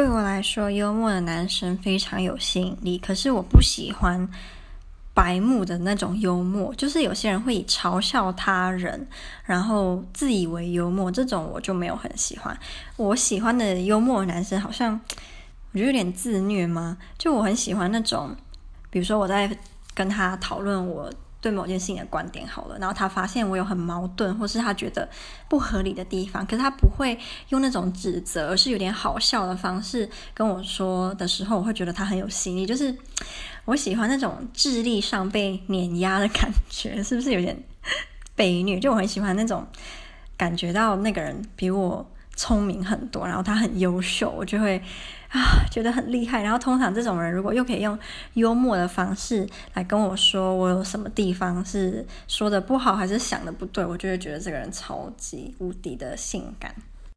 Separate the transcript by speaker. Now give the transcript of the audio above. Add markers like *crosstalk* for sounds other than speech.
Speaker 1: 对我来说，幽默的男生非常有吸引力。可是我不喜欢白目的那种幽默，就是有些人会以嘲笑他人，然后自以为幽默，这种我就没有很喜欢。我喜欢的幽默的男生，好像我觉得有点自虐吗？就我很喜欢那种，比如说我在跟他讨论我。对某件事情的观点好了，然后他发现我有很矛盾，或是他觉得不合理的地方，可是他不会用那种指责，而是有点好笑的方式跟我说的时候，我会觉得他很有吸引力。就是我喜欢那种智力上被碾压的感觉，是不是有点 *laughs* 被虐？就我很喜欢那种感觉到那个人比我聪明很多，然后他很优秀，我就会。啊，觉得很厉害。然后通常这种人，如果又可以用幽默的方式来跟我说我有什么地方是说的不好，还是想的不对，我就会觉得这个人超级无敌的性感。